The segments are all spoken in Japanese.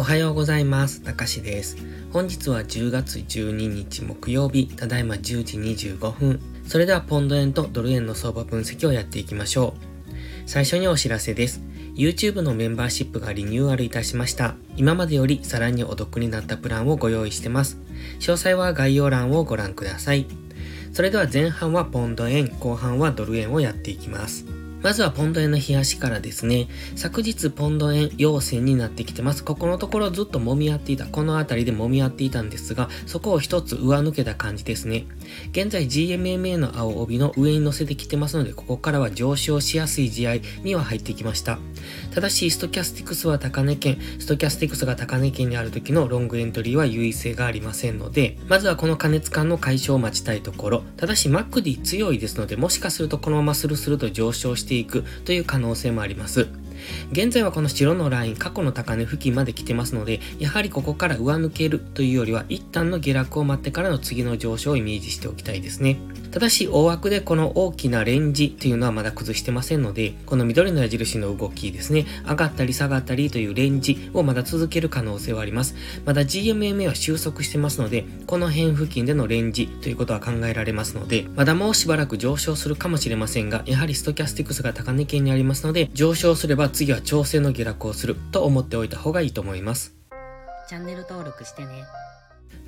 おはようございます。たかしです。本日は10月12日木曜日、ただいま10時25分。それではポンド円とドル円の相場分析をやっていきましょう。最初にお知らせです。YouTube のメンバーシップがリニューアルいたしました。今までよりさらにお得になったプランをご用意してます。詳細は概要欄をご覧ください。それでは前半はポンド円、後半はドル円をやっていきます。まずはポンド円の冷やしからですね。昨日ポンド円陽線になってきてます。ここのところずっと揉み合っていた。この辺りで揉み合っていたんですが、そこを一つ上抜けた感じですね。現在 GMMA の青帯の上に乗せてきてますので、ここからは上昇しやすい地合いには入ってきました。ただし、ストキャスティクスは高値圏、ストキャスティクスが高値圏にある時のロングエントリーは優位性がありませんので、まずはこの過熱感の解消を待ちたいところ。ただし、 MACD 強いですので、もしかするとこのままスルスルと上昇してしていくという可能性もあります。現在はこの白のライン、過去の高値付近まで来てますので、やはりここから上抜けるというよりは、一旦の下落を待ってからの次の上昇をイメージしておきたいですね。ただし、大枠でこの大きなレンジというのはまだ崩してませんので、この緑の矢印の動きですね、上がったり下がったりというレンジをまだ続ける可能性はあります。まだ GMMA は収束してますので、この辺付近でのレンジということは考えられますので、まだもうしばらく上昇するかもしれませんが、やはりストキャスティクスが高値圏にありますので、上昇すれば次は調整の下落をすると思っておいた方がいいと思います。チャンネル登録してね。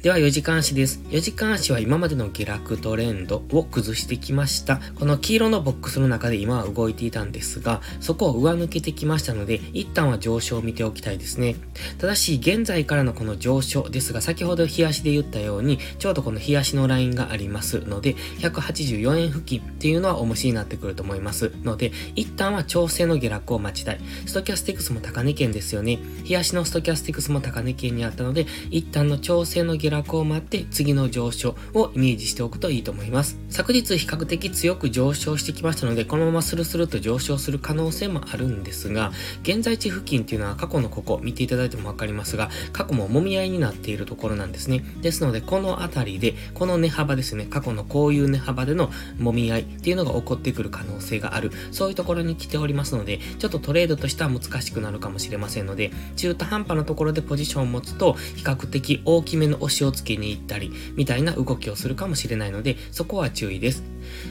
では4時間足です。4時間足は今までの下落トレンドを崩してきました。この黄色のボックスの中で今は動いていたんですが、そこを上抜けてきましたので、一旦は上昇を見ておきたいですね。ただし、現在からのこの上昇ですが、先ほど冷やしで言ったように、ちょうどこの冷やしのラインがありますので、184円付近っていうのは重しになってくると思いますので、一旦は調整の下落を待ちたい。ストキャスティクスも高値圏ですよね。冷やしのストキャスティクスも高値圏にあったので、一旦の調整のの下落を待って次の上昇をイメージしておくといいと思います。昨日比較的強く上昇してきましたので、このままスルスルと上昇する可能性もあるんですが、現在地付近っていうのは過去のここ見ていただいてもわかりますが、過去も揉み合いになっているところなんですね。ですので、この辺りで、この値幅ですね、過去のこういう値幅での揉み合いっていうのが起こってくる可能性がある、そういうところに来ておりますので、ちょっとトレードとしては難しくなるかもしれませんので、中途半端なところでポジションを持つと、比較的大きめの押しをつけに行ったり、みたいな動きをするかもしれないので、そこは注意です。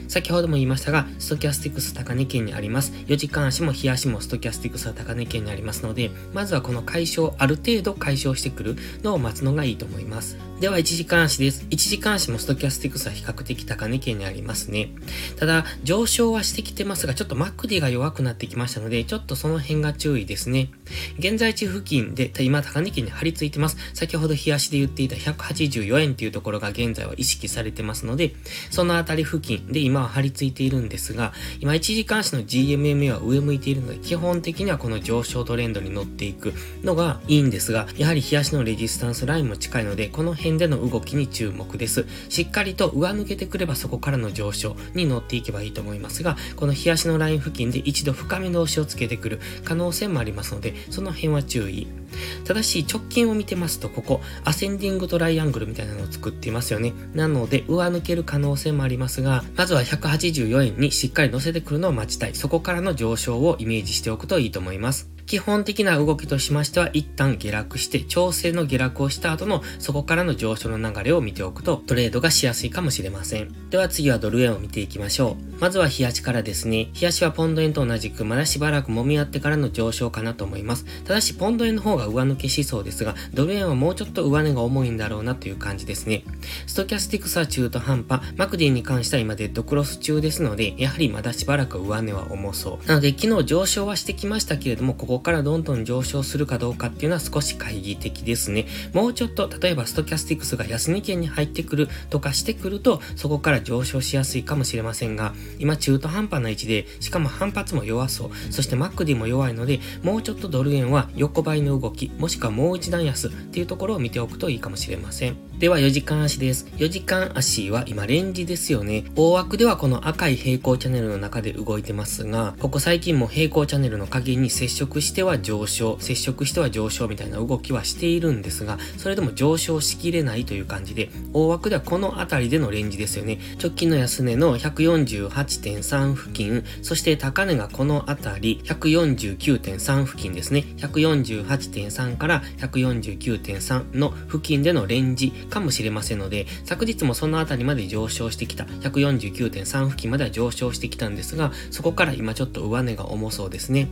先ほども言いましたが、ストキャスティクス高値圏にあります。4時間足も日足もストキャスティクスは高値圏にありますので、まずはこの解消、ある程度解消してくるのを待つのがいいと思います。では1時間足です。1時間足もストキャスティクスは比較的高値圏にありますね。ただ、上昇はしてきてますが、ちょっと MACD が弱くなってきましたので、ちょっとその辺が注意ですね。現在値付近で、今高値圏に張り付いてます。先ほど日足で言っていた184円っていうところが現在は意識されてますので、そのあたり付近で今は張り付いているんですが、今1時間足の GMMA は上向いているので、基本的にはこの上昇トレンドに乗っていくのがいいんですが、やはり日足のレジスタンスラインも近いので、この辺での動きに注目です。しっかりと上抜けてくればそこからの上昇に乗っていけばいいと思いますが、この日足のライン付近で一度深めの押しをつけてくる可能性もありますので、その辺は注意。ただし、直近を見てますと、ここ、アセンディングトライアングルみたいなのを作っていますよね。なので、上抜ける可能性もありますが、まずは184円にしっかり乗せてくるのを待ちたい。そこからの上昇をイメージしておくといいと思います。基本的な動きとしましては、一旦下落して、調整の下落をした後の、そこからの上昇の流れを見ておくと、トレードがしやすいかもしれません。では次はドル円を見ていきましょう。まずは日足からですね。日足はポンド円と同じく、まだしばらく揉み合ってからの上昇かなと思います。ただし、ポンド円の方が上抜けしそうですが、ドル円はもうちょっと上値が重いんだろうなという感じですね。ストキャスティクスは中途半端、マクディに関しては今デッドクロス中ですので、やはりまだしばらく上値は重そう。なので、昨日上昇はしてきましたけれども、ここからどんどん上昇するかどうかっていうのは少し懐疑的ですね。もうちょっと、例えばストキャスティクスが安値圏に入ってくるとかしてくると、そこから上昇しやすいかもしれませんが、今中途半端な位置で、しかも反発も弱そう。そしてマックディも弱いので、もうちょっとドル円は横ばいの動き、もしくはもう一段安っていうところを見ておくといいかもしれません。では4時間足です。4時間足は今レンジですよね。大枠ではこの赤い平行チャンネルの中で動いてますが、ここ最近も平行チャンネルの影に接触しては上昇、接触しては上昇みたいな動きはしているんですが、それでも上昇しきれないという感じで、大枠ではこの辺りでのレンジですよね。直近の安値の148 148.3付近、そして高値がこの辺り、149.3付近ですね。148.3から149.3の付近でのレンジかもしれませんので、昨日もその辺りまで上昇してきた、149.3付近までは上昇してきたんですが、そこから今ちょっと上値が重そうですね。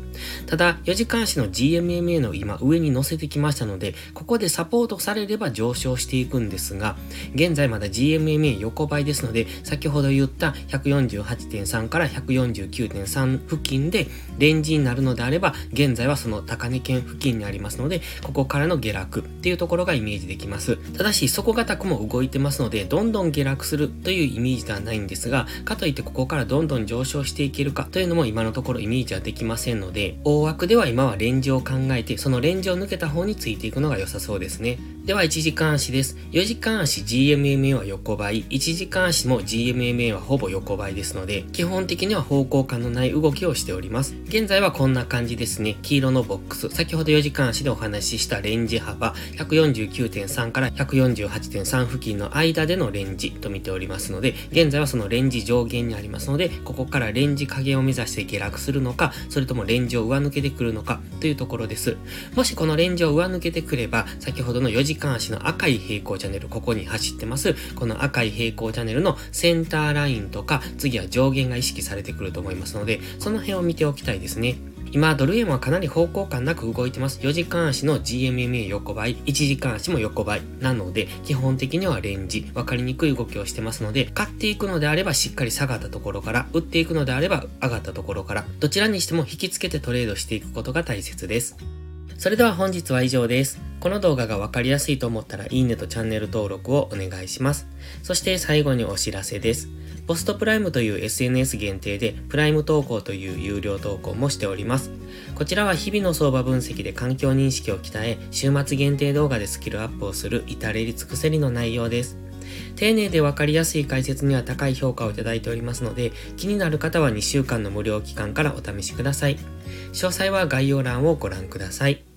ただ、4時間足の GMMA の今上に乗せてきましたので、ここでサポートされれば上昇していくんですが、現在まだ GMMA 横ばいですので、先ほど言った14 148.3から149.3付近でレンジになるのであれば、現在はその高値圏付近にありますので、ここからの下落っていうところがイメージできます。ただし、底堅くも動いてますので、どんどん下落するというイメージではないんですが、かといってここからどんどん上昇していけるかというのも今のところイメージはできませんので、大枠では今はレンジを考えて、そのレンジを抜けた方についていくのが良さそうですね。では、1時間足です。4時間足 GMMA は横ばい、1時間足も GMMA はほぼ横ばいですので、基本的には方向感のない動きをしております。現在はこんな感じですね。黄色のボックス、先ほど4時間足でお話ししたレンジ幅、149.3から148.3付近の間でのレンジと見ておりますので、現在はそのレンジ上限にありますので、ここからレンジ下限を目指して下落するのか、それともレンジを上抜けてくるのかというところです。もしこのレンジを上抜けてくれば、先ほどの4時間足の赤い平行チャンネル、ここに走ってます。この赤い平行チャンネルのセンターラインとか、次は上限が意識されてくると思いますので、その辺を見ておきたいですね。今、ドル円はかなり方向感なく動いてます。4時間足の GMMA 横ばい、1時間足も横ばい。なので、基本的にはレンジ、わかりにくい動きをしてますので、買っていくのであればしっかり下がったところから、売っていくのであれば上がったところから、どちらにしても引きつけてトレードしていくことが大切です。それでは本日は以上です。この動画がわかりやすいと思ったらいいねとチャンネル登録をお願いします。そして最後にお知らせです。ポストプライムという SNS 限定でプライム投稿という有料投稿もしております。こちらは日々の相場分析で環境認識を鍛え、週末限定動画でスキルアップをする至れり尽くせりの内容です。丁寧でわかりやすい解説には高い評価をいただいておりますので、気になる方は2週間の無料期間からお試しください。詳細は概要欄をご覧ください。